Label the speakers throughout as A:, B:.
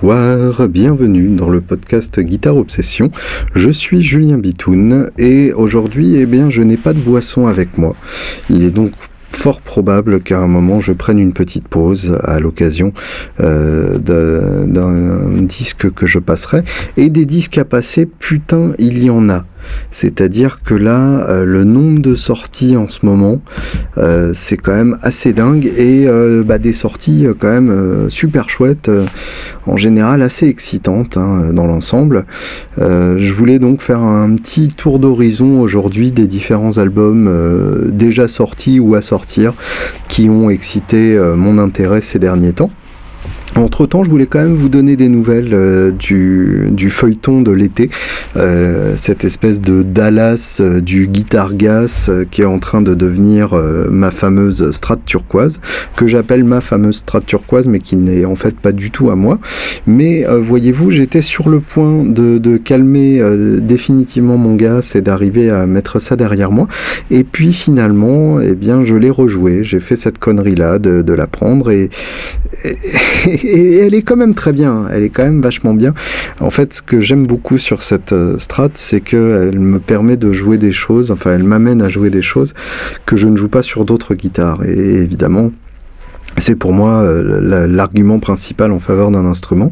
A: Bonsoir, bienvenue dans le podcast Guitare Obsession. Je suis Julien Bitoun et aujourd'hui, eh bien, je n'ai pas de boisson avec moi. Il est donc fort probable qu'à un moment je prenne une petite pause à l'occasion euh, d'un disque que je passerai. Et des disques à passer, putain, il y en a. C'est-à-dire que là, euh, le nombre de sorties en ce moment, euh, c'est quand même assez dingue et euh, bah, des sorties quand même super chouettes, en général assez excitantes hein, dans l'ensemble. je voulais donc faire un petit tour d'horizon aujourd'hui des différents albums déjà sortis ou à sortir qui ont excité mon intérêt ces derniers temps. Entre temps, je voulais quand même vous donner des nouvelles euh, du, du, feuilleton de l'été, euh, cette espèce de Dallas euh, du guitar gas qui est en train de devenir ma fameuse strat turquoise, que j'appelle ma fameuse strat turquoise, mais qui n'est en fait pas du tout à moi. Mais voyez-vous, j'étais sur le point de, de calmer définitivement mon gas et d'arriver à mettre ça derrière moi. Et puis finalement, eh bien, je l'ai rejoué. J'ai fait cette connerie là de, de la prendre et, et et elle est quand même très bien, elle est quand même vachement bien. En fait, ce que j'aime beaucoup sur cette euh, strat, c'est qu'elle me permet de jouer des choses, enfin elle m'amène à jouer des choses que je ne joue pas sur d'autres guitares. Et évidemment, c'est pour moi euh, l'argument principal en faveur d'un instrument.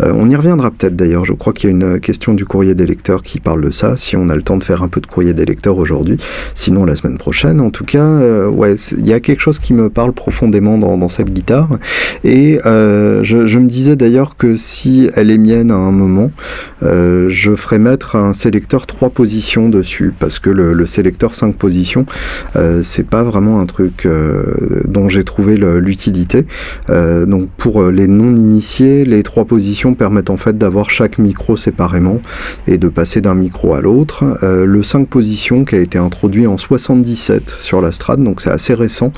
A: Euh, on y reviendra peut-être d'ailleurs. Je crois qu'il y a une question du courrier des lecteurs qui parle de ça. Si on a le temps de faire un peu de courrier des lecteurs aujourd'hui, sinon la semaine prochaine. En tout cas, euh, ouais, il y a quelque chose qui me parle profondément dans, cette guitare. Et je, me disais d'ailleurs que si elle est mienne à un moment, je ferais mettre un sélecteur 3 positions dessus parce que le, le sélecteur 5 positions, c'est pas vraiment un truc dont j'ai trouvé l'utilité euh, donc pour euh, les non-initiés, les trois positions permettent en fait d'avoir chaque micro séparément et de passer d'un micro à l'autre. Euh, le 5 positions qui a été introduit en 77 sur la Strad, donc c'est assez récent,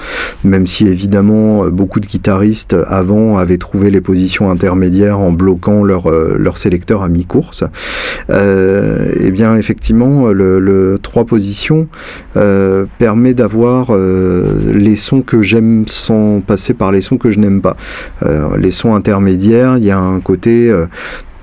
A: même si évidemment beaucoup de guitaristes avant avaient trouvé les positions intermédiaires en bloquant leur, leur sélecteur à mi-course. et eh bien effectivement, le, le 3 positions permet d'avoir les sons que j'aime sans passer par les sons que je n'aime pas. Euh, les sons intermédiaires, il y a un côté euh,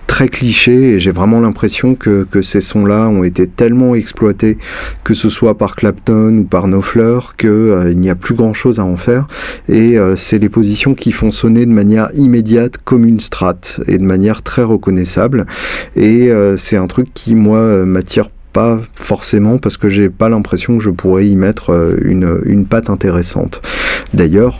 A: très cliché et j'ai vraiment l'impression que, ces sons-là ont été tellement exploités, que ce soit par Clapton ou par No Fleur, qu'il euh, n'y a plus grand-chose à en faire. Et c'est les positions qui font sonner de manière immédiate comme une strat et de manière très reconnaissable. Et c'est un truc qui, moi, m'attire pas forcément parce que j'ai pas l'impression que je pourrais y mettre une, une patte intéressante. D'ailleurs,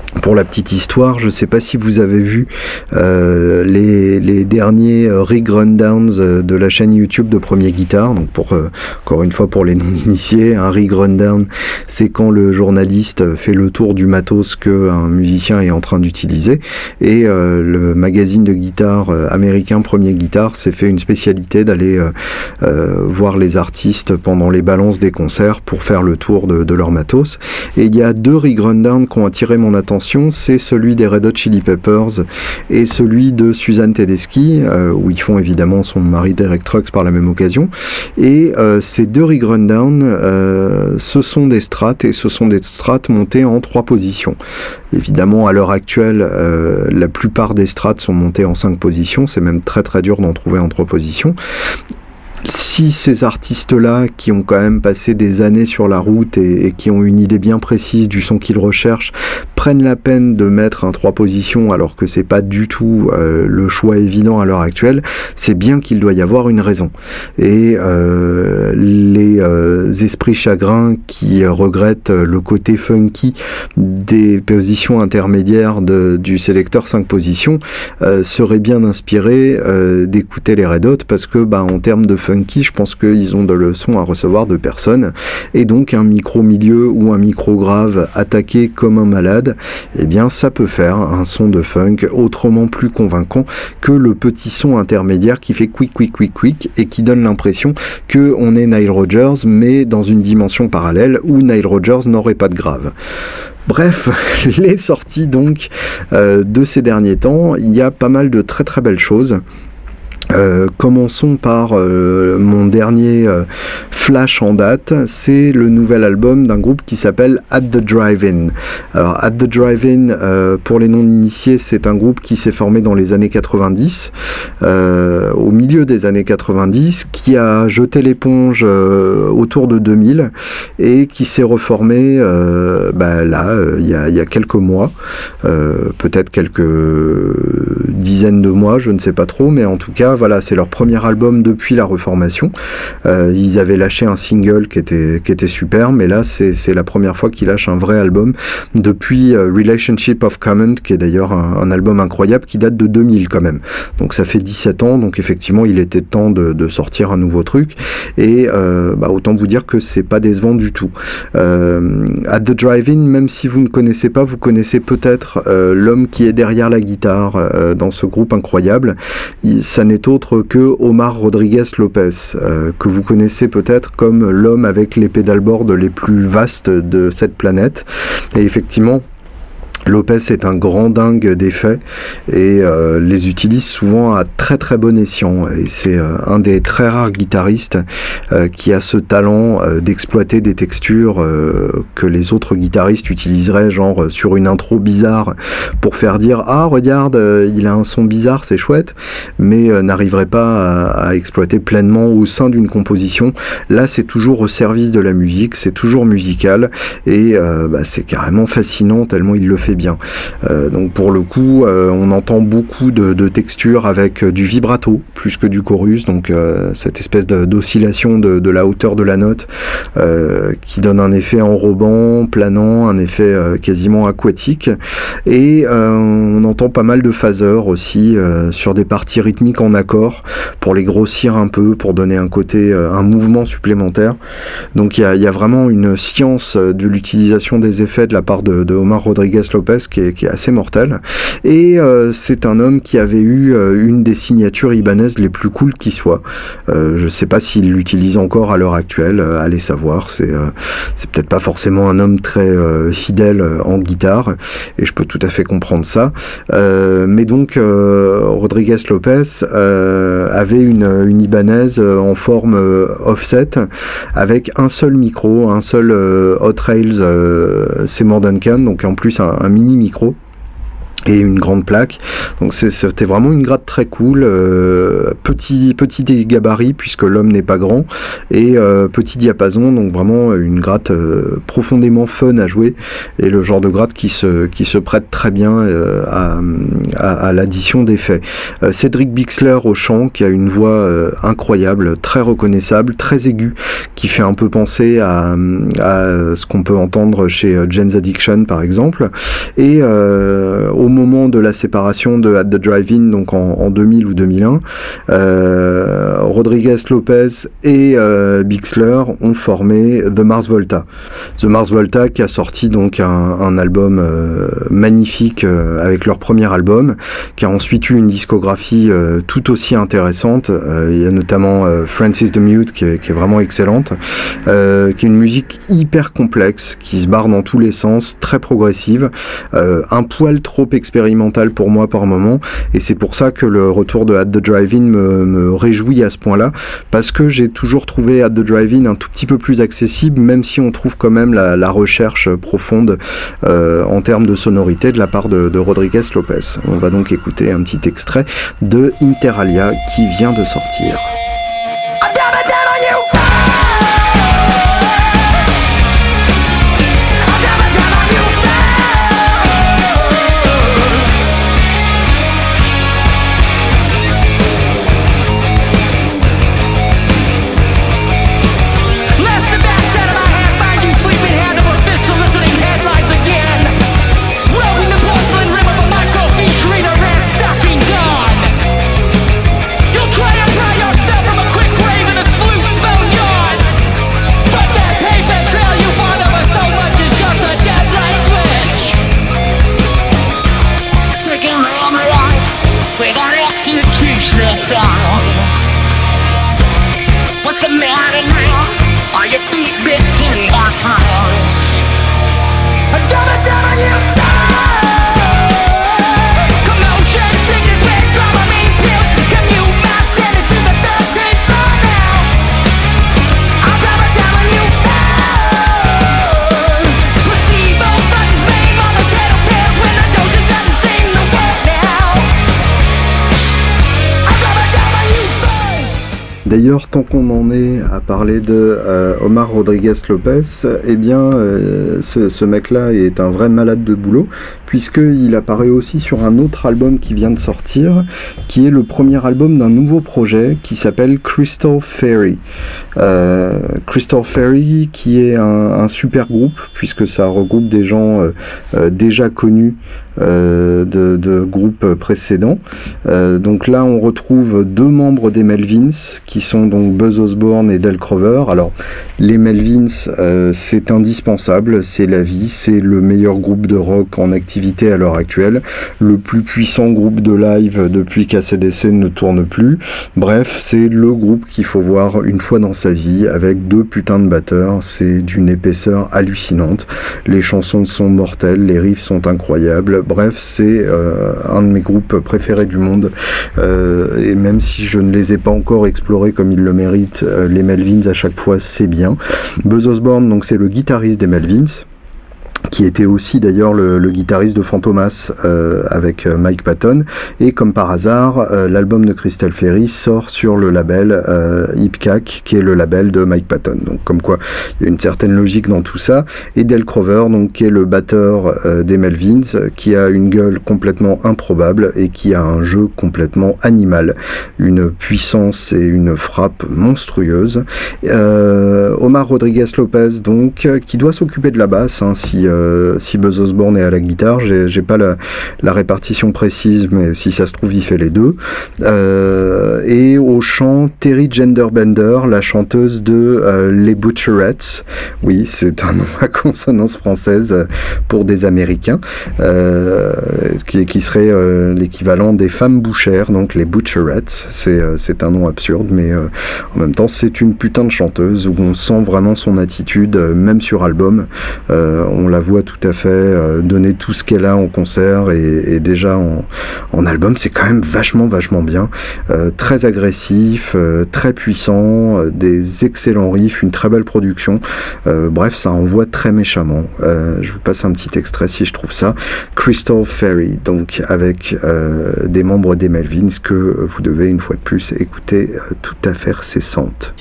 A: pour la petite histoire, je ne sais pas si vous avez vu euh, les, les, derniers euh, rig rundowns euh, de la chaîne YouTube de Premier Guitare. Donc pour encore une fois pour les non-initiés, un rig rundown, c'est quand le journaliste fait le tour du matos que un musicien est en train d'utiliser. Et le magazine de guitare américain Premier Guitare s'est fait une spécialité d'aller voir les artistes pendant les balances des concerts pour faire le tour de, de leur matos. Et il y a deux rig rundowns qui ont attiré mon attention c'est celui des Red Hot Chili Peppers et celui de Suzanne Tedeschi, euh, où ils font évidemment son mari Derek Trucks par la même occasion. Et euh, ces deux rig rundown, euh, ce sont des strates et ce sont des strates montées en trois positions. Évidemment, à l'heure actuelle, la plupart des strates sont montées en cinq positions. C'est même très très dur d'en trouver en trois positions si ces artistes-là, qui ont quand même passé des années sur la route et, qui ont une idée bien précise du son qu'ils recherchent, prennent la peine de mettre un trois positions alors que c'est pas du tout euh, le choix évident à l'heure actuelle, c'est bien qu'il doit y avoir une raison. Et euh, les euh, esprits chagrins qui regrettent le côté funky des positions intermédiaires du sélecteur 5 positions seraient bien inspirés d'écouter les Red Hot parce que bah, en termes de funky, je pense qu'ils ont de leçons à recevoir de personne. Et donc un micro milieu ou un micro grave attaqué comme un malade, eh bien ça peut faire un son de funk autrement plus convaincant que le petit son intermédiaire qui fait quick quick quick quick et qui donne l'impression que on est Nile Rodgers mais dans une dimension parallèle où Nile Rodgers n'aurait pas de grave. Bref, les sorties donc euh, de ces derniers temps, il y a pas mal de très très belles choses. Euh, commençons par euh, mon dernier euh, flash en date, c'est le nouvel album d'un groupe qui s'appelle At the Drive-In. Alors At the Drive-In, pour les non-initiés, c'est un groupe qui s'est formé dans les années 90, au milieu des années 90, qui a jeté l'éponge autour de 2000 et qui s'est reformé bah, là, il y, y, a quelques mois, peut-être quelques dizaines de mois, je ne sais pas trop, mais en tout cas, voilà, c'est leur premier album depuis la reformation. Euh, ils avaient lâché un single qui était, qui était super, mais là, c'est la première fois qu'ils lâchent un vrai album depuis euh, Relationship of Comment, qui est d'ailleurs un, album incroyable qui date de 2000 quand même. Donc ça fait 17 ans, donc effectivement, il était temps de, sortir un nouveau truc. Et euh, bah, autant vous dire que c'est pas décevant du tout. at The Drive-In, même si vous ne connaissez pas, vous connaissez peut-être l'homme qui est derrière la guitare dans ce groupe incroyable. ça n'est que Omar Rodriguez Lopez, euh, que vous connaissez peut-être comme l'homme avec les pédalboards les plus vastes de cette planète. Et effectivement, Lopez est un grand dingue d'effets et euh, les utilise souvent à très très bon escient. Et c'est euh, un des très rares guitaristes euh, qui a ce talent d'exploiter des textures que les autres guitaristes utiliseraient, genre sur une intro bizarre pour faire dire ah regarde il a un son bizarre c'est chouette, mais n'arriverait pas à, exploiter pleinement au sein d'une composition. Là c'est toujours au service de la musique, c'est toujours musical et bah, c'est carrément fascinant tellement il le fait bien. Euh, donc pour le coup, euh, on entend beaucoup de, textures avec euh, du vibrato plus que du chorus, donc cette espèce d'oscillation de, la hauteur de la note qui donne un effet enrobant, planant, un effet quasiment aquatique. Et on entend pas mal de phaseurs aussi sur des parties rythmiques en accord pour les grossir un peu, pour donner un côté, un mouvement supplémentaire. Donc il y, a, vraiment une science de l'utilisation des effets de la part de, de Omar Rodriguez Qui est, assez mortel. Et euh, c'est un homme qui avait eu euh, une des signatures ibanaises les plus cool qui soit. Euh, je ne sais pas s'il l'utilise encore à l'heure actuelle, allez savoir. C'est c'est peut-être pas forcément un homme très fidèle en guitare, et je peux tout à fait comprendre ça. mais donc, Rodriguez Lopez avait une, Ibanaise en forme offset avec un seul micro, un seul Hot Rails Seymour Duncan, donc en plus un, un mini micro et une grande plaque. Donc c'était vraiment une gratte très cool, euh, petit petit gabarit puisque l'homme n'est pas grand et euh, petit diapason, donc vraiment une gratte euh, profondément fun à jouer et le genre de gratte qui se qui se prête très bien à, à, l'addition d'effets. Cédric Bixler au chant qui a une voix incroyable, très reconnaissable, très aiguë, qui fait un peu penser à, à ce qu'on peut entendre chez Jen's Addiction par exemple et au moment de la séparation de At the Drive-In, donc en, 2000 ou 2001, euh, Rodriguez Lopez et euh, Bixler ont formé The Mars Volta. The Mars Volta qui a sorti donc un, album euh, magnifique avec leur premier album, qui a ensuite eu une discographie tout aussi intéressante. il y a notamment Francis the Mute qui est, vraiment excellente, qui est une musique hyper complexe, qui se barre dans tous les sens, très progressive, un poil trop expérimental pour moi par moment. Et c'est pour ça que le retour de At the Drive-In me, réjouit à ce point-là, parce que j'ai toujours trouvé At the Drive-In un tout petit peu plus accessible, même si on trouve quand même la, recherche profonde euh, en termes de sonorité de la part de, de Rodriguez Lopez. On va donc écouter un petit extrait de Interalia qui vient de sortir. D'ailleurs, tant qu'on en est à parler de Omar Rodriguez Lopez, eh bien, ce, ce mec-là est un vrai malade de boulot, puisqu'il apparaît aussi sur un autre album qui vient de sortir, qui est le premier album d'un nouveau projet qui s'appelle Crystal Fairy. Euh, Crystal Fairy qui est un, super groupe, puisque ça regroupe des gens euh, euh, déjà connus euh, de, de, groupes précédents. Euh, donc là, on retrouve deux membres des Melvins, qui sont donc Buzz Osborne et Del Crover. Alors, les Melvins, euh, c'est indispensable, c'est la vie, c'est le meilleur groupe de rock en activité à l'heure actuelle, le plus puissant groupe de live depuis qu'ACDC ne tourne plus. Bref, c'est le groupe qu'il faut voir une fois dans sa vie, avec deux putains de batteurs, c'est d'une épaisseur hallucinante. Les chansons sont mortelles, les riffs sont incroyables Bref, c'est euh, un de mes groupes préférés du monde. Euh, et même si je ne les ai pas encore explorés comme ils le méritent, euh, les Melvins à chaque fois, c'est bien. Buzz Osborne, donc c'est le guitariste des Melvins qui était aussi d'ailleurs le, guitariste de Fantomas euh, avec euh, Mike Patton. Et comme par hasard, euh, l'album de Crystal Ferry sort sur le label Cac, qui est le label de Mike Patton. Donc comme quoi, il y a une certaine logique dans tout ça. Et Del Crover, donc, qui est le batteur des Melvins, qui a une gueule complètement improbable et qui a un jeu complètement animal. Une puissance et une frappe monstrueuse. Omar Rodriguez Lopez, donc, qui doit s'occuper de la basse, hein, si euh, si Buzz Osborne est à la guitare. J'ai pas la, répartition précise, mais si ça se trouve, il fait les deux. Euh, et au chant, Terry Genderbender, la chanteuse de euh, Les Butcherettes. Oui, c'est un nom à consonance française pour des Américains, qui, qui, serait l'équivalent des femmes bouchères, donc les Butcherettes. C'est un nom absurde, mais en même temps, c'est une putain de chanteuse où on sent vraiment son attitude, même sur album. on la voit tout à fait euh, donner tout ce qu'elle a en concert et, déjà en, album, c'est quand même vachement, vachement bien. Euh, très agressif, euh, très puissant, des excellents riffs, une très belle production. bref, ça envoie très méchamment. je vous passe un petit extrait si je trouve ça. Crystal Fairy, donc avec des membres des Melvins que vous devez une fois de plus écouter tout à fait cessante.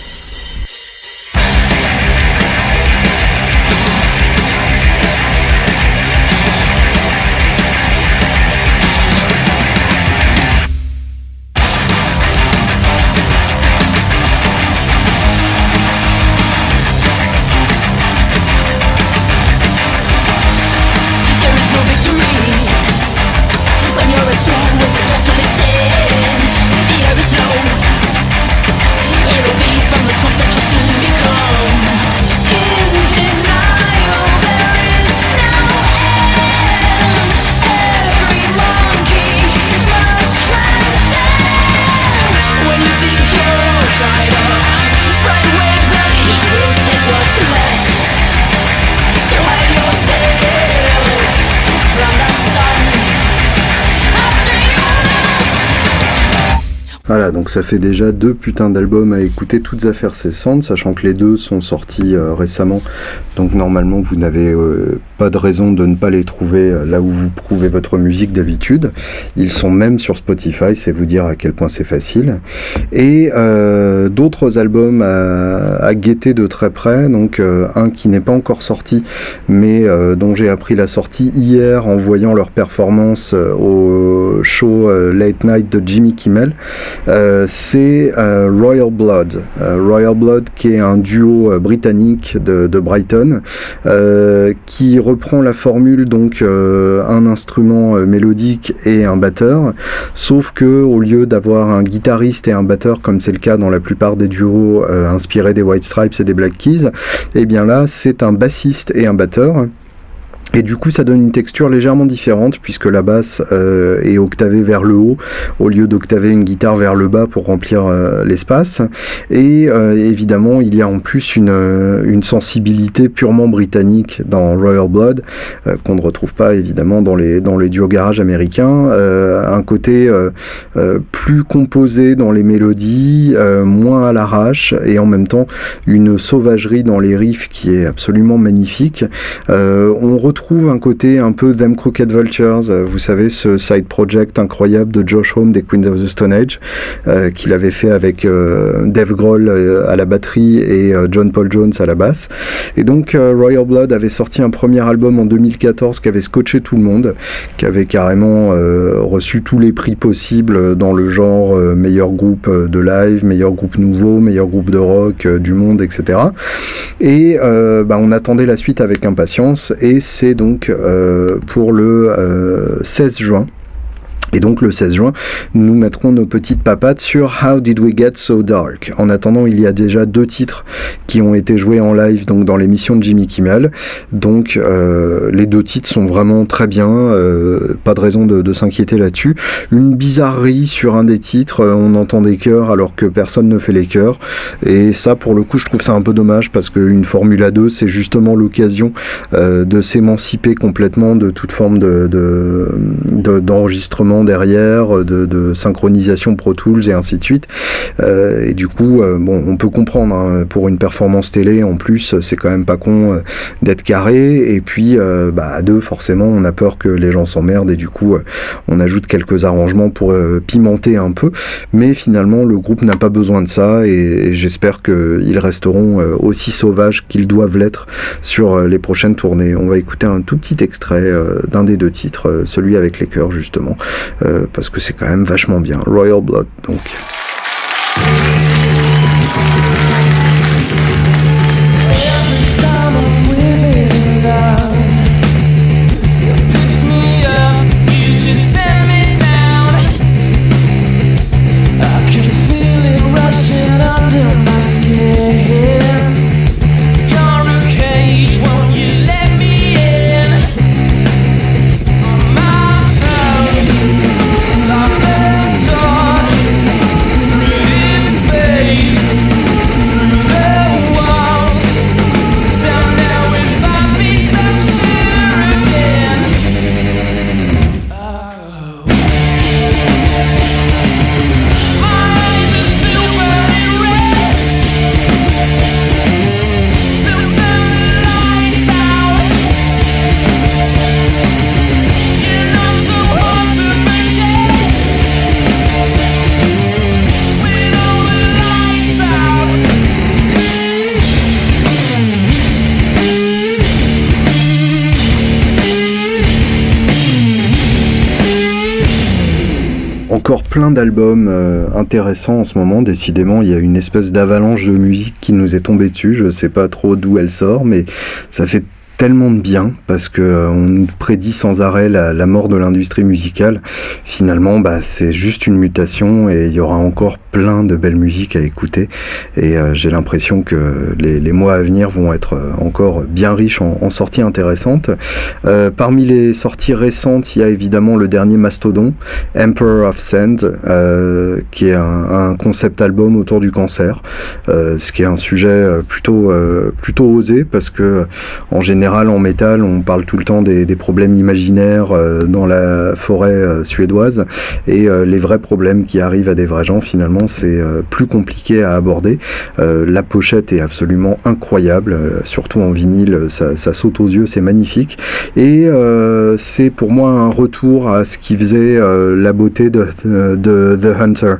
A: Donc ça fait déjà deux putains d'albums à écouter, toutes affaires cessantes, sachant que les deux sont sortis euh, récemment. Donc normalement, vous n'avez euh, pas de raison de ne pas les trouver euh, là où vous trouvez votre musique d'habitude. Ils sont même sur Spotify, c'est vous dire à quel point c'est facile. Et d'autres albums à, guetter de très près, donc un qui n'est pas encore sorti, mais dont j'ai appris la sortie hier en voyant leur performance au show Late Night de Jimmy Kimmel. Euh, c'est euh, Royal Blood. Euh, Royal Blood qui est un duo britannique de, Brighton qui reprend la formule donc un instrument mélodique et un batteur, sauf que au lieu d'avoir un guitariste et un batteur comme c'est le cas dans la plupart des duos inspirés des White Stripes et des Black Keys, et eh bien là c'est un bassiste et un batteur. Et du coup, ça donne une texture légèrement différente puisque la basse euh, est octavée vers le haut au lieu d'octaver une guitare vers le bas pour remplir euh, l'espace. Et euh, évidemment, il y a en plus une, sensibilité purement britannique dans Royal Blood qu'on ne retrouve pas évidemment dans les, dans les duos garage américains. un côté plus composé dans les mélodies, moins à l'arrache et en même temps une sauvagerie dans les riffs qui est absolument magnifique. on retrouve retrouve un côté un peu Them Crooked Vultures, vous savez, ce side project incroyable de Josh Home des Queens of the Stone Age, qu'il avait fait avec Dave Grohl à la batterie et John Paul Jones à la basse. Et donc Royal Blood avait sorti un premier album en 2014 qui avait scotché tout le monde, qui avait carrément reçu tous les prix possibles dans le genre meilleur groupe de live, meilleur groupe nouveau, meilleur groupe de rock du monde, etc. Et bah, on attendait la suite avec impatience et c'est donc euh, pour le 16 euh, juin et donc le 16 juin, nous mettrons nos petites papates sur How Did We Get So Dark? En attendant, il y a déjà deux titres qui ont été joués en live donc dans l'émission de Jimmy Kimmel. Donc euh, les deux titres sont vraiment très bien, euh, pas de raison de, s'inquiéter là-dessus. Une bizarrerie sur un des titres, euh, on entend des chœurs alors que personne ne fait les chœurs. Et ça, pour le coup, je trouve ça un peu dommage parce qu'une Formule 2, c'est justement l'occasion de s'émanciper complètement de toute forme d'enregistrement derrière, euh, de, synchronisation Pro Tools et ainsi de suite. Euh, et du coup, euh, bon, on peut comprendre, hein, pour une performance télé, en plus, c'est quand même pas con d'être carré. Et puis, bah, à deux, forcément, on a peur que les gens s'emmerdent et du coup, on ajoute quelques arrangements pour pimenter un peu. Mais finalement, le groupe n'a pas besoin de ça et, j'espère qu'ils resteront aussi sauvages qu'ils doivent l'être sur les prochaines tournées. On va écouter un tout petit extrait d'un des deux titres, celui avec les chœurs justement. Euh, parce que c'est quand même vachement bien. Royal Blood, donc. Plein d'albums euh, intéressants en ce moment. Décidément, il y a une espèce d'avalanche de musique qui nous est tombée dessus. Je sais pas trop d'où elle sort, mais ça fait tellement de bien parce que euh, on prédit sans arrêt la, mort de l'industrie musicale. Finalement, bah, c'est juste une mutation et il y aura encore plein de belles musiques à écouter. Et euh, j'ai l'impression que les, mois à venir vont être euh, encore bien riches en, sorties intéressantes. parmi les sorties récentes, il y a évidemment le dernier Mastodon, Emperor of Sand, qui est un, concept album autour du cancer, ce qui est un sujet plutôt plutôt osé parce que en général en métal, on parle tout le temps des, problèmes imaginaires euh, dans la forêt euh, suédoise et euh, les vrais problèmes qui arrivent à des vrais gens, finalement, c'est plus compliqué à aborder. la pochette est absolument incroyable, surtout en vinyle, ça, saute aux yeux, c'est magnifique. Et c'est pour moi un retour à ce qui faisait la beauté de, The Hunter.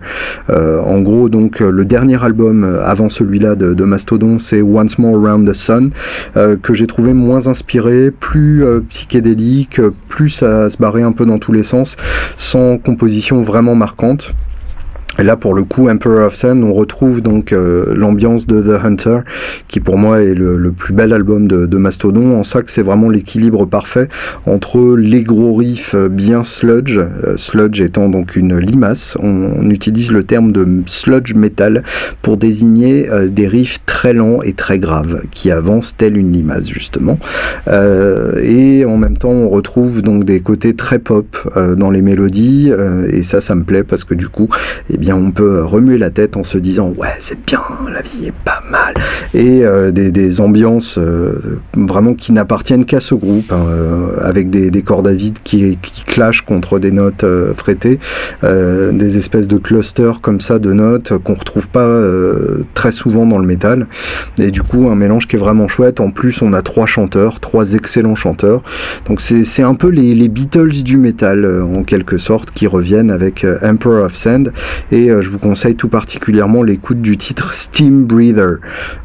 A: en gros, donc, le dernier album avant celui-là de, de Mastodon, c'est Once More Around the Sun, que j'ai trouvé moins inspiré, plus euh, psychédélique, plus à se barrer un peu dans tous les sens, sans composition vraiment marquante. Et là, pour le coup, Emperor of Sun, on retrouve donc euh, l'ambiance de The Hunter, qui pour moi est le, plus bel album de, Mastodon. En que c'est vraiment l'équilibre parfait entre les gros riffs bien sludge, euh, sludge étant donc une limace. On, utilise le terme de sludge metal pour désigner euh, des riffs très lents et très graves, qui avancent telle une limace justement. et en même temps, on retrouve donc des côtés très pop dans les mélodies, et ça, ça me plaît parce que du coup, eh bien on peut remuer la tête en se disant ouais c'est bien, la vie est pas mal, et des, ambiances vraiment qui n'appartiennent qu'à ce groupe, hein, avec des, cordes à vide qui, qui clashent contre des notes frétées, des espèces de clusters comme ça de notes qu'on retrouve pas très souvent dans le métal, et du coup un mélange qui est vraiment chouette. En plus on a trois chanteurs, trois excellents chanteurs, donc c'est un peu les, les Beatles du métal en quelque sorte qui reviennent avec Emperor of Sand et je vous conseille tout particulièrement l'écoute du titre Steam Breather,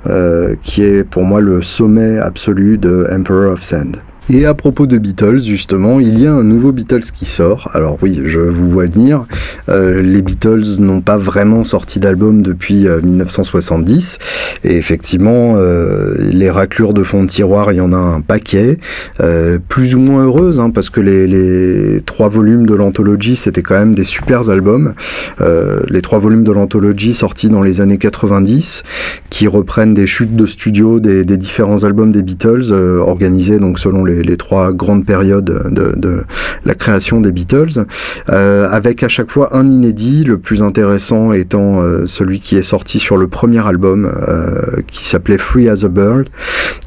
A: euh, qui est pour moi le sommet absolu de Emperor of Sand. Et à propos de Beatles, justement, il y a un nouveau Beatles qui sort. Alors oui, je vous vois dire, euh, les Beatles n'ont pas vraiment sorti d'album depuis 1970. Euh, et effectivement, euh, les raclures de fond de tiroir, il y en a un paquet. plus ou moins heureuses, hein, parce que les, les, trois volumes de l'anthologie, c'était quand même des super albums. les trois volumes de l'anthologie sortis dans les années 90, qui reprennent des chutes de studio des, des différents albums des Beatles, organisés donc selon les les, trois grandes périodes de, la création des Beatles, euh, avec à chaque fois un inédit, le plus intéressant étant euh, celui qui est sorti sur le premier album, euh, qui s'appelait Free as a Bird,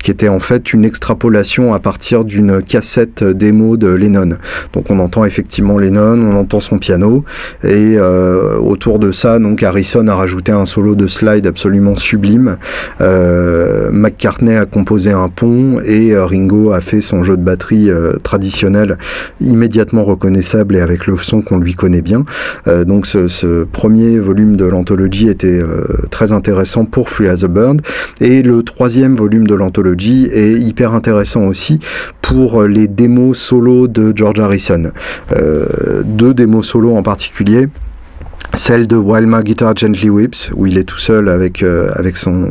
A: qui était en fait une extrapolation à partir d'une cassette démo de Lennon. Donc on entend effectivement Lennon, on entend son piano, et autour de ça, donc Harrison a rajouté un solo de slide absolument sublime. McCartney a composé un pont et Ringo a fait son jeu de batterie euh, traditionnel immédiatement reconnaissable et avec le son qu'on lui connaît bien. Euh, donc ce, premier volume de l'anthologie était euh, très intéressant pour Free as a Bird et le troisième volume de l'anthologie est hyper intéressant aussi pour les démos solo de George Harrison. deux démos solo en particulier celle de While My Guitar Gently Whips, où il est tout seul avec, euh, avec son,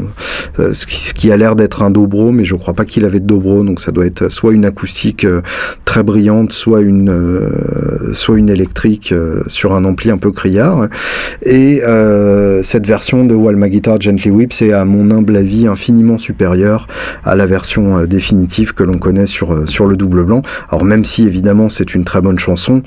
A: euh, ce, qui, a l'air d'être un dobro, mais je crois pas qu'il avait de dobro, donc ça doit être soit une acoustique euh, très brillante, soit une, soit une électrique sur un ampli un peu criard. Et cette version de While My Guitar Gently Whips est à mon humble avis infiniment supérieure à la version définitive que l'on connaît sur, sur le double blanc. Alors même si évidemment c'est une très bonne chanson,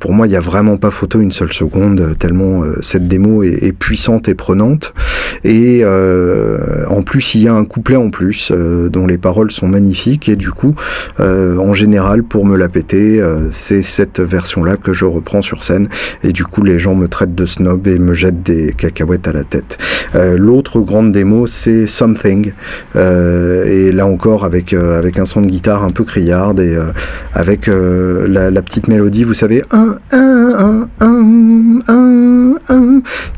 A: pour moi il n'y a vraiment pas photo une seule seconde, tellement euh, cette démo est, puissante et prenante. Et euh, en plus, il y a un couplet en plus euh, dont les paroles sont magnifiques. Et du coup, en général, pour me la péter, c'est cette version-là que je reprends sur scène. Et du coup, les gens me traitent de snob et me jettent des cacahuètes à la tête. L'autre grande démo, c'est Something. et là encore, avec, avec un son de guitare un peu criarde et avec la, la, petite mélodie, vous savez, un, un,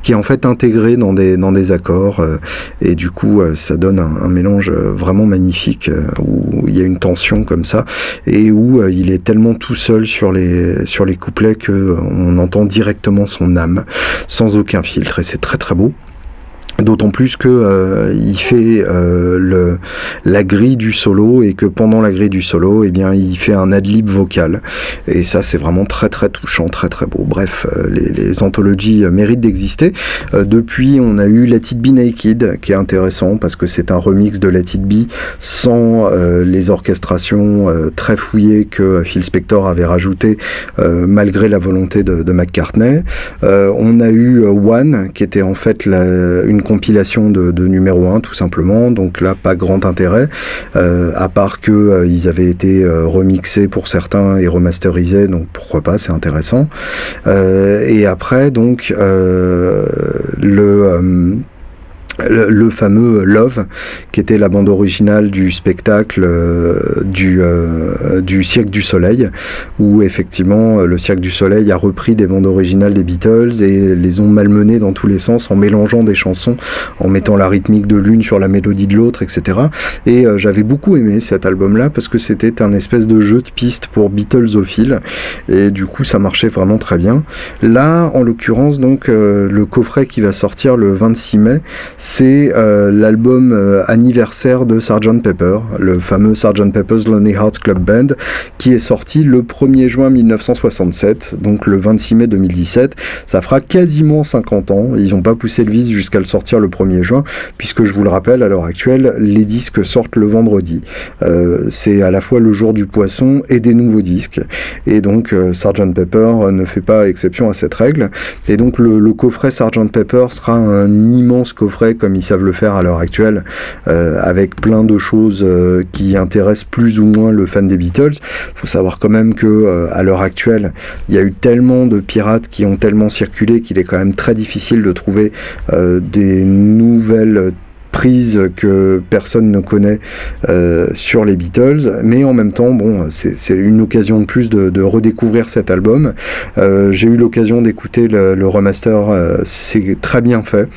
A: qui est en fait intégré dans des, dans des accords. Euh, et du coup, euh, ça donne un, mélange euh, vraiment magnifique où il y a une tension comme ça et où il est tellement tout seul sur les, sur les couplets qu'on entend directement son âme sans aucun filtre. Et c'est très très beau. D'autant plus que euh, il fait euh, le, la grille du solo et que pendant la grille du solo, eh bien, il fait un adlib vocal. Et ça, c'est vraiment très très touchant, très très beau. Bref, euh, les, les, anthologies méritent d'exister. depuis, on a eu Let It Be Naked, qui est intéressant parce que c'est un remix de Let It Be sans les orchestrations très fouillées que Phil Spector avait rajoutées malgré la volonté de, de McCartney. on a eu One, qui était en fait la, une compilation de, numéro 1 tout simplement, donc là pas grand intérêt, euh, à part que euh, ils avaient été euh, remixés pour certains et remasterisés, donc pourquoi pas, c'est intéressant. et après donc le le, fameux Love, qui était la bande originale du spectacle euh, du, euh, du Cirque du Soleil, où effectivement le Cirque du Soleil a repris des bandes originales des Beatles et les ont malmenées dans tous les sens en mélangeant des chansons, en mettant la rythmique de l'une sur la mélodie de l'autre, etc. Et euh, j'avais beaucoup aimé cet album-là parce que c'était un espèce de jeu de piste pour Beatlesophiles et du coup ça marchait vraiment très bien. Là, en l'occurrence, donc le coffret qui va sortir le 26 mai, c'est l'album anniversaire de Sgt Pepper, le fameux Sgt Pepper's Lonely Hearts Club Band, qui est sorti le 1er juin 1967, donc le 26 mai 2017. Ça fera quasiment 50 ans. Ils n'ont pas poussé le vis jusqu'à le sortir le 1er juin, puisque je vous le rappelle, à l'heure actuelle, les disques sortent le vendredi. Euh, c'est à la fois le jour du poisson et des nouveaux disques. Et donc, euh, Sgt Pepper ne fait pas exception à cette règle. Et donc, le, coffret Sgt Pepper sera un immense coffret, comme ils savent le faire à l'heure actuelle, euh, avec plein de choses qui intéressent plus ou moins le fan des Beatles. Il faut savoir quand même que à l'heure actuelle, il y a eu tellement de pirates qui ont tellement circulé qu'il est quand même très difficile de trouver des nouvelles prises que personne ne connaît euh, sur les Beatles, mais en même temps, c'est une occasion de plus de, redécouvrir cet album. Euh, j'ai eu l'occasion d'écouter le, remaster, euh, c'est très bien fait.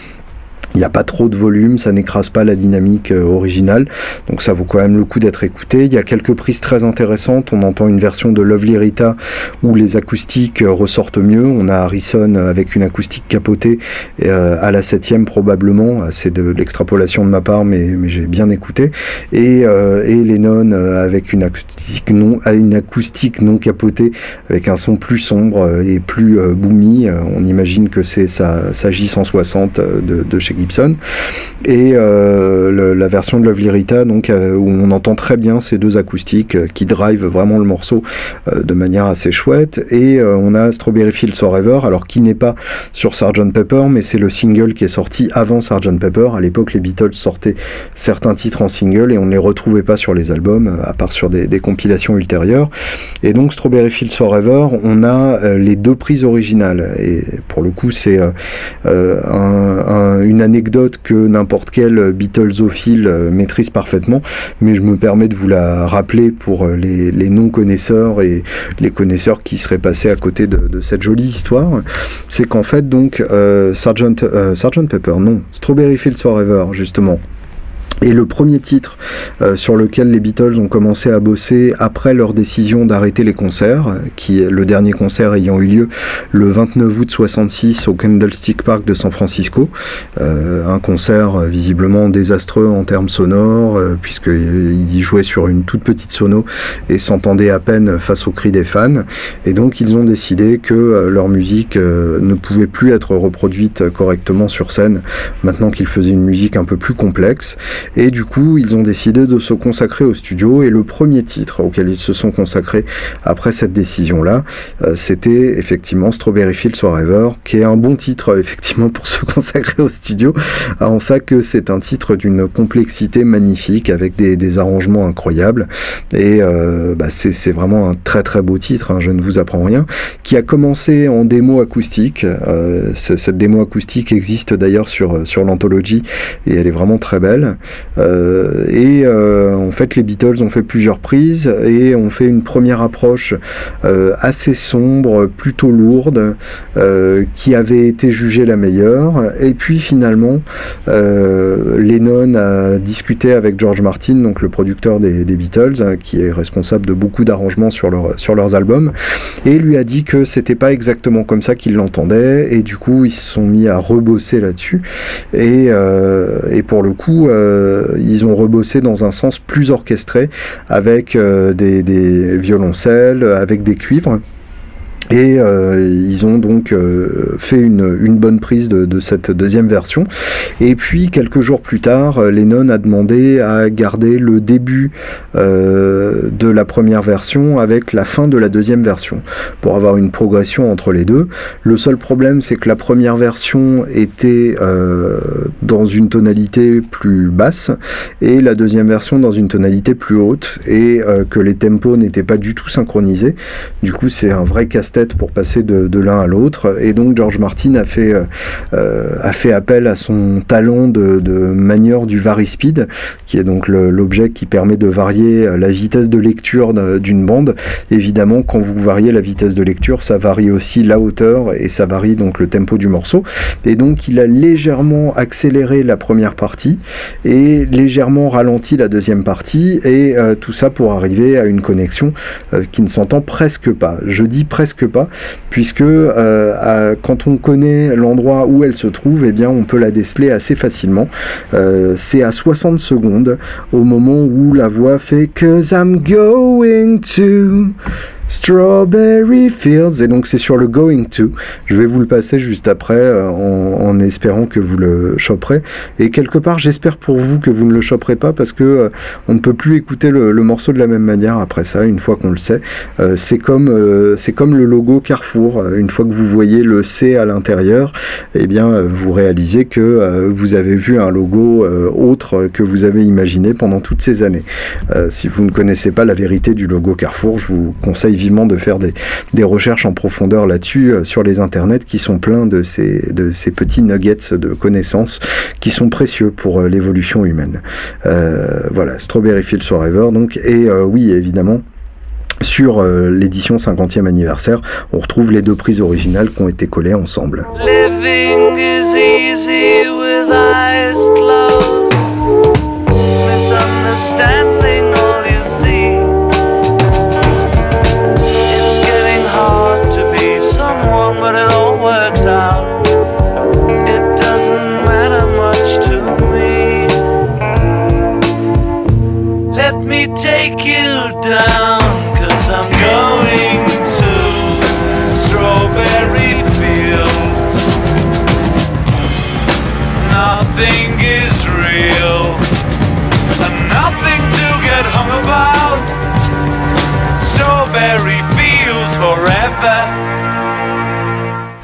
A: Il n'y a pas trop de volume, ça n'écrase pas la dynamique euh, originale, donc ça vaut quand même le coup d'être écouté. Il y a quelques prises très intéressantes, on entend une version de Lovely Rita où les acoustiques euh, ressortent mieux. On a Harrison avec une acoustique capotée euh, à la septième probablement, c'est de l'extrapolation de ma part, mais, j'ai bien écouté. Et, et Lennon avec une acoustique, non, une acoustique non capotée, avec un son plus sombre et plus boomy. On imagine que c'est sa, sa J160 de, de chez Et euh, la version de Lovely Rita, donc, euh, où on entend très bien ces deux acoustiques euh, qui drive vraiment le morceau de manière assez chouette. Et on a Strawberry Fields Forever, alors qui n'est pas sur Sgt Pepper, mais c'est le single qui est sorti avant Sgt Pepper. À l'époque, les Beatles sortaient certains titres en single et on ne les retrouvait pas sur les albums, à part sur des, compilations ultérieures. Et donc Strawberry Fields Forever, on a les deux prises originales. Et pour le coup, c'est une anecdote que n'importe quel Beatlesophile euh, maîtrise parfaitement, mais je me permets de vous la rappeler pour euh, les, non-connaisseurs et les connaisseurs qui seraient passés à côté de, cette jolie histoire. C'est qu'en fait, donc, euh, Sergeant, Sergeant Pepper, non, Strawberry Fields Forever, justement, et le premier titre euh, sur lequel les Beatles ont commencé à bosser après leur décision d'arrêter les concerts, qui le dernier concert ayant eu lieu le 29 août 66 au Candlestick Park de San Francisco, euh, un concert euh, visiblement désastreux en termes sonores, puisqu'ils jouaient sur une toute petite sono et s'entendaient à peine face aux cris des fans. Et donc ils ont décidé que leur musique ne pouvait plus être reproduite correctement sur scène, maintenant qu'ils faisaient une musique un peu plus complexe. Et du coup, ils ont décidé de se consacrer au studio. Et le premier titre auquel ils se sont consacrés après cette décision-là, euh, c'était effectivement Strawberry Fields Forever, qui est un bon titre effectivement pour se consacrer au studio. En ça que c'est un titre d'une complexité magnifique avec des, arrangements incroyables. Et euh, bah, c'est vraiment un très très beau titre, hein, je ne vous apprends rien, qui a commencé en démo acoustique. Euh, cette démo acoustique existe d'ailleurs sur, sur l'anthologie et elle est vraiment très belle. Euh, et euh, en fait, les Beatles ont fait plusieurs prises et ont fait une première approche euh, assez sombre, plutôt lourde, qui avait été jugée la meilleure. Et puis finalement, Lennon a discuté avec George Martin, donc le producteur des, Beatles, hein, qui est responsable de beaucoup d'arrangements sur, leur, sur leurs albums, et lui a dit que c'était pas exactement comme ça qu'il l'entendait. Et du coup, ils se sont mis à rebosser là-dessus. Et, pour le coup, ils ont rebossé dans un sens plus orchestré avec euh, des violoncelles, avec des cuivres. Et euh, ils ont donc euh, fait une, bonne prise de, cette deuxième version. Et puis quelques jours plus tard, euh, Lennon a demandé à garder le début de la première version avec la fin de la deuxième version pour avoir une progression entre les deux. Le seul problème, c'est que la première version était dans une tonalité plus basse et la deuxième version dans une tonalité plus haute et que les tempos n'étaient pas du tout synchronisés. Du coup, c'est un vrai casse pour passer de, l'un à l'autre. Et donc George Martin a fait, euh, euh, a fait appel à son talent de, de manière du varispeed, qui est donc l'objet qui permet de varier la vitesse de lecture d'une bande. Évidemment, quand vous variez la vitesse de lecture, ça varie aussi la hauteur et ça varie donc le tempo du morceau. Et donc il a légèrement accéléré la première partie et légèrement ralenti la deuxième partie et euh, tout ça pour arriver à une connexion qui ne s'entend presque pas. Je dis presque pas, puisque quand on connaît l'endroit où elle se trouve, eh bien on peut la déceler assez facilement. c'est à 60 secondes au moment où la voix fait Cause I'm going to Strawberry Fields, et donc c'est sur le Going To. Je vais vous le passer juste après euh, en, espérant que vous le choperez. Et quelque part, j'espère pour vous que vous ne le choperez pas parce que euh, on ne peut plus écouter le, morceau de la même manière après ça, une fois qu'on le sait. Euh, c'est comme, c'est comme le logo Carrefour. Une fois que vous voyez le C à l'intérieur, eh bien, vous réalisez que vous avez vu un logo autre que vous avez imaginé pendant toutes ces années. si vous ne connaissez pas la vérité du logo Carrefour, je vous conseille vivement de faire des, recherches en profondeur là-dessus euh, sur les internets qui sont pleins de ces, de ces petits nuggets de connaissances qui sont précieux pour euh, l'évolution humaine. Euh, voilà, Strawberry Fields Forever, donc, et oui, évidemment, sur l'édition 50e anniversaire, on retrouve les deux prises originales qui ont été collées ensemble.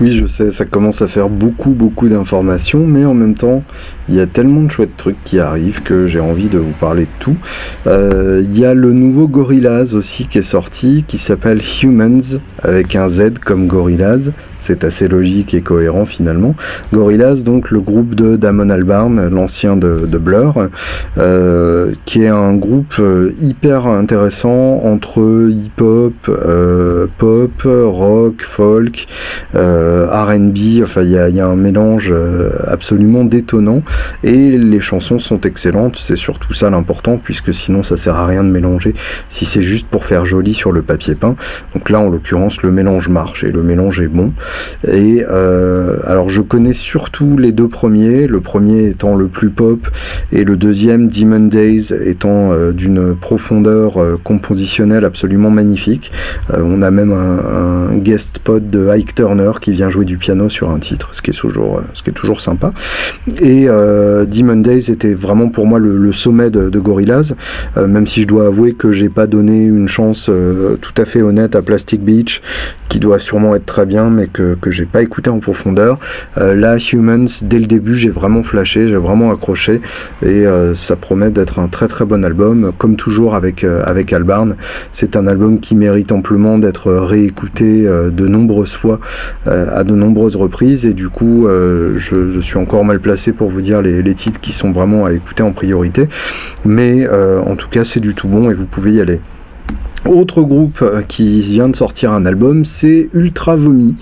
A: Oui, je sais, ça commence à faire beaucoup, beaucoup d'informations, mais en même temps, il y a tellement de chouettes trucs qui arrivent que j'ai envie de vous parler de tout. Euh, il y a le nouveau Gorillaz aussi qui est sorti, qui s'appelle Humans, avec un Z comme Gorillaz c'est assez logique et cohérent finalement. Gorillaz, donc le groupe de Damon Albarn, l'ancien de, Blur, euh, qui est un groupe euh, hyper intéressant entre hip-hop, euh, pop, rock, folk, RB, enfin il y a, y a, un mélange absolument détonnant et les chansons sont excellentes, c'est surtout ça l'important puisque sinon ça sert à rien de mélanger si c'est juste pour faire joli sur le papier peint. Donc là en l'occurrence le mélange marche et le mélange est bon. Et euh, alors je connais surtout les deux premiers, le premier étant le plus pop et le deuxième Demon Days étant euh, d'une profondeur euh, compositionnelle absolument magnifique. on a même un, guest pod de Ike Turner qui vient jouer du piano sur un titre, ce qui est toujours, ce qui est toujours sympa. Et Demon Days était vraiment pour moi le, sommet de, de Gorillaz, même si je dois avouer que j'ai pas donné une chance tout à fait honnête à Plastic Beach, qui doit sûrement être très bien, mais que, que j'ai pas écouté en profondeur. Euh, là, Humans, dès le début, j'ai vraiment flashé, j'ai vraiment accroché, et euh, ça promet d'être un très très bon album, comme toujours avec, euh, avec Albarn. C'est un album qui mérite amplement d'être réécouté de nombreuses fois, à de nombreuses reprises, et du coup, je, je, suis encore mal placé pour vous dire les, les, titres qui sont vraiment à écouter en priorité, mais en tout cas, c'est du tout bon et vous pouvez y aller. Autre groupe euh, qui vient de sortir un album, c'est Ultra Vomi.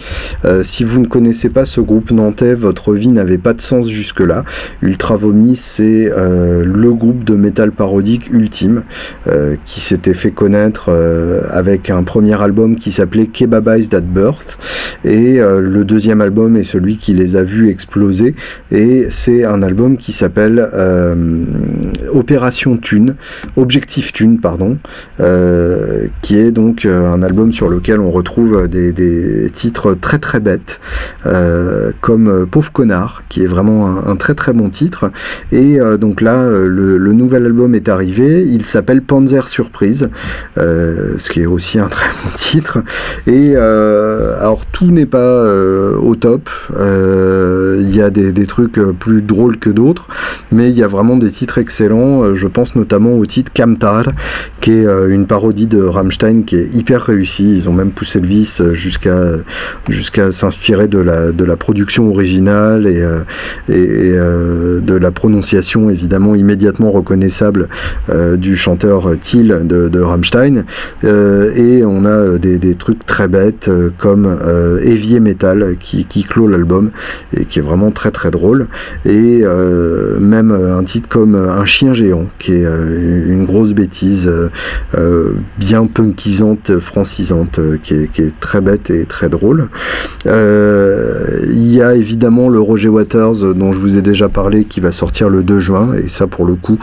A: Euh, si vous ne connaissez pas ce groupe nantais, votre vie n'avait pas de sens jusque-là. Ultra Vomi, c'est euh, le groupe de métal parodique ultime qui s'était fait connaître avec un premier album qui s'appelait Kebabized at Birth et le deuxième album est celui qui les a vus exploser et c'est un album qui s'appelle Opération Thune, Objectif Thune, pardon qui est donc euh, un album sur lequel on retrouve des, titres très très bêtes, euh, comme euh, Pauvre Connard, qui est vraiment un, très très bon titre. Et donc là, le, nouvel album est arrivé, il s'appelle Panzer Surprise, ce qui est aussi un très bon titre. Et alors tout n'est pas au top, il y a des, des, trucs plus drôles que d'autres, mais il y a vraiment des titres excellents, je pense notamment au titre Kamtar, qui est une parodie de Rammstein qui est hyper réussi. Ils ont même poussé le vice jusqu'à s'inspirer de la, de la production originale et, euh, euh, de la prononciation évidemment immédiatement reconnaissable euh, du chanteur Thiel de, Rammstein. et on a des, trucs très bêtes comme Heavy Metal qui, qui clôt l'album et qui est vraiment très très drôle. Et même un titre comme Un chien géant qui est une grosse bêtise bien punkisante, francisante, qui est, qui, est, très bête et très drôle. Il y a évidemment le Roger Waters dont je vous ai déjà parlé qui va sortir le 2 juin et ça pour le coup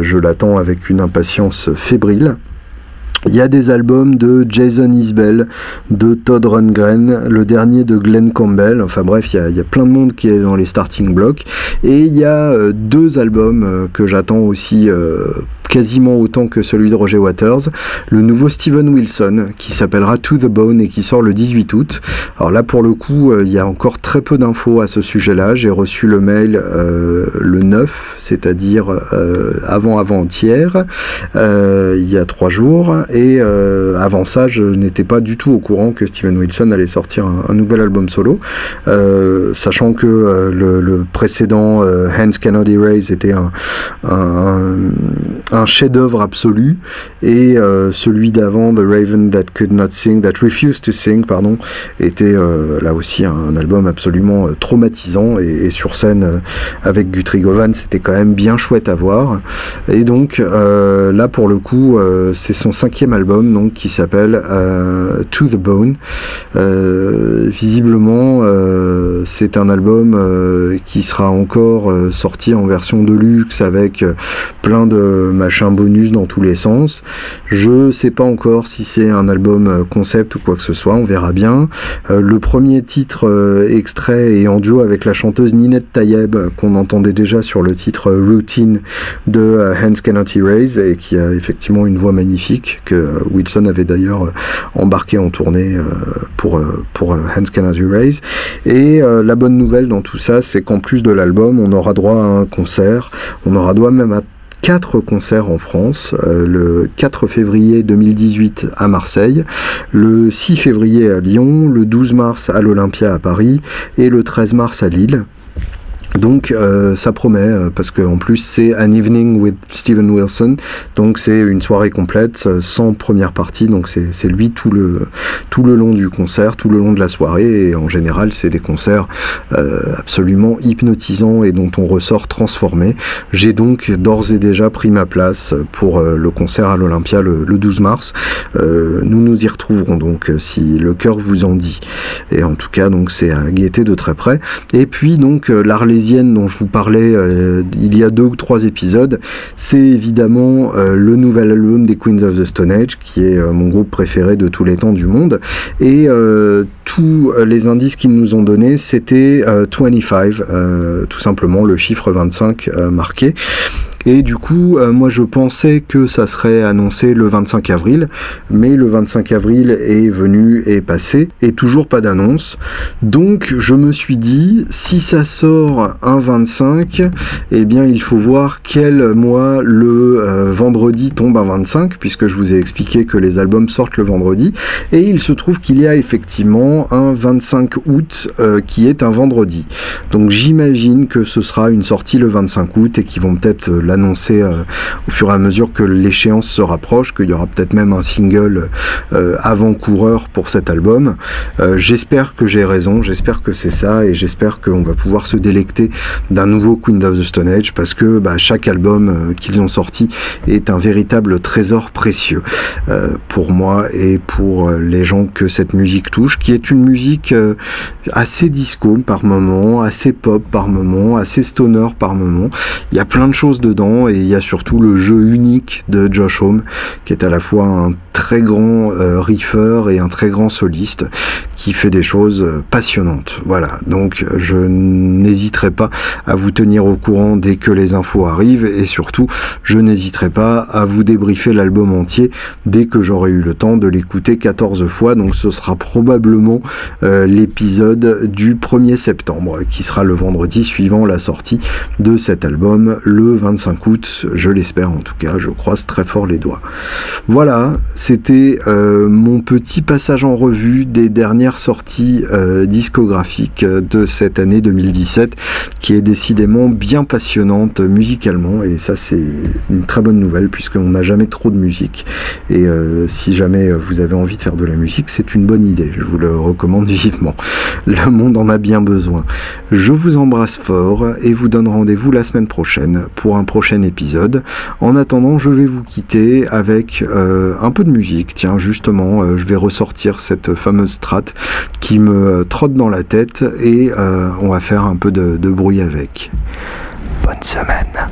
A: je l'attends avec une impatience fébrile. Il y a des albums de Jason Isbell, de Todd Rundgren, le dernier de Glenn Campbell. Enfin bref, il y, a, plein de monde qui est dans les starting blocks. Et il y a euh, deux albums euh, que j'attends aussi euh, quasiment autant que celui de Roger Waters, le nouveau Steven Wilson qui s'appellera To the Bone et qui sort le 18 août. Alors là pour le coup il y a encore très peu d'infos à ce sujet-là. J'ai reçu le mail le 9, c'est-à-dire avant avant-hier, il y a trois jours et avant ça je n'étais pas du tout au courant que Steven Wilson allait sortir un, nouvel album solo, sachant que le, précédent Hands Cannot Erase était un, chef-d'œuvre absolu. Et euh, celui d'avant The Raven That Could Not Sing That Refused to Sing pardon était euh, là aussi un, album absolument euh, traumatisant. Et, sur scène avec Guthrie Govan c'était quand même bien chouette à voir. Et donc là pour le coup c'est son cinquième album donc qui s'appelle To the Bone visiblement c'est un album qui sera encore sorti en version de luxe avec plein de machin bonus dans tous les sens. Je sais pas encore si c'est un album euh, concept ou quoi que ce soit, on verra bien. Euh, le premier titre euh, extrait est en duo avec la chanteuse Ninette Tayeb qu'on entendait déjà sur le titre Routine de Hands Cannot Erase et qui a effectivement une voix magnifique que Wilson avait d'ailleurs embarqué en tournée pour, pour Hands Cannot Erase. Et la bonne nouvelle dans tout ça, c'est qu'en plus de l'album, on aura droit à un concert, on aura droit même à quatre concerts en France, euh, le 4 février 2018 à Marseille, le 6 février à Lyon, le 12 mars à l'Olympia à Paris et le 13 mars à Lille. Donc euh, ça promet euh, parce qu'en plus c'est An Evening with Steven Wilson, donc c'est une soirée complète euh, sans première partie, donc c'est lui tout le, tout le long du concert, tout le long de la soirée et en général c'est des concerts absolument hypnotisants et dont on ressort transformé. J'ai donc d'ores et déjà pris ma place pour le concert à l'Olympia le, 12 mars. nous nous y retrouverons donc si le cœur vous en dit. Et en tout cas donc c'est à guetter de très près. Et puis donc dont je vous parlais euh, il y a deux ou trois épisodes, c'est évidemment euh, le nouvel album des Queens of the Stone Age, qui est euh, mon groupe préféré de tous les temps du monde. Et tous les indices qu'ils nous ont donnés, c'était 25, tout simplement le chiffre 25 marqué. Et du coup, euh, moi je pensais que ça serait annoncé le 25 avril, mais le 25 avril est venu et passé, et toujours pas d'annonce. Donc je me suis dit, si ça sort un 25, eh bien il faut voir quel mois le euh, vendredi tombe un 25, puisque je vous ai expliqué que les albums sortent le vendredi. Et il se trouve qu'il y a effectivement un 25 août euh, qui est un vendredi. Donc j'imagine que ce sera une sortie le 25 août et qu'ils vont peut-être l'annoncer euh, au fur et à mesure que l'échéance se rapproche, qu'il y aura peut-être même un single euh, avant-coureur pour cet album. Euh, j'espère que j'ai raison, j'espère que c'est ça, et j'espère qu'on va pouvoir se délecter d'un nouveau Queen of the Stone Age, parce que bah, chaque album qu'ils ont sorti est un véritable trésor précieux pour moi et pour les gens que cette musique touche, qui est une musique assez disco par moment, assez pop par moment, assez stoner par moment. Il y a plein de choses et il y a surtout le jeu unique de Josh Home qui est à la fois un très grand euh, riffer et un très grand soliste qui fait des choses euh, passionnantes. Voilà, donc je n'hésiterai pas à vous tenir au courant dès que les infos arrivent et surtout je n'hésiterai pas à vous débriefer l'album entier dès que j'aurai eu le temps de l'écouter 14 fois. Donc ce sera probablement euh, l'épisode du 1er septembre qui sera le vendredi suivant la sortie de cet album le 25 août, je l'espère en tout cas, je croise très fort les doigts. Voilà, c'était euh, mon petit passage en revue des dernières sorties euh, discographiques de cette année 2017, qui est décidément bien passionnante musicalement, et ça c'est une très bonne nouvelle, puisqu'on n'a jamais trop de musique, et euh, si jamais vous avez envie de faire de la musique, c'est une bonne idée, je vous le recommande vivement. Le monde en a bien besoin. Je vous embrasse fort, et vous donne rendez-vous la semaine prochaine pour un prochain épisode. En attendant, je vais vous quitter avec un peu de musique. Tiens, justement, je vais ressortir cette fameuse strat qui me trotte dans la tête et on va faire un peu de bruit avec. Bonne semaine.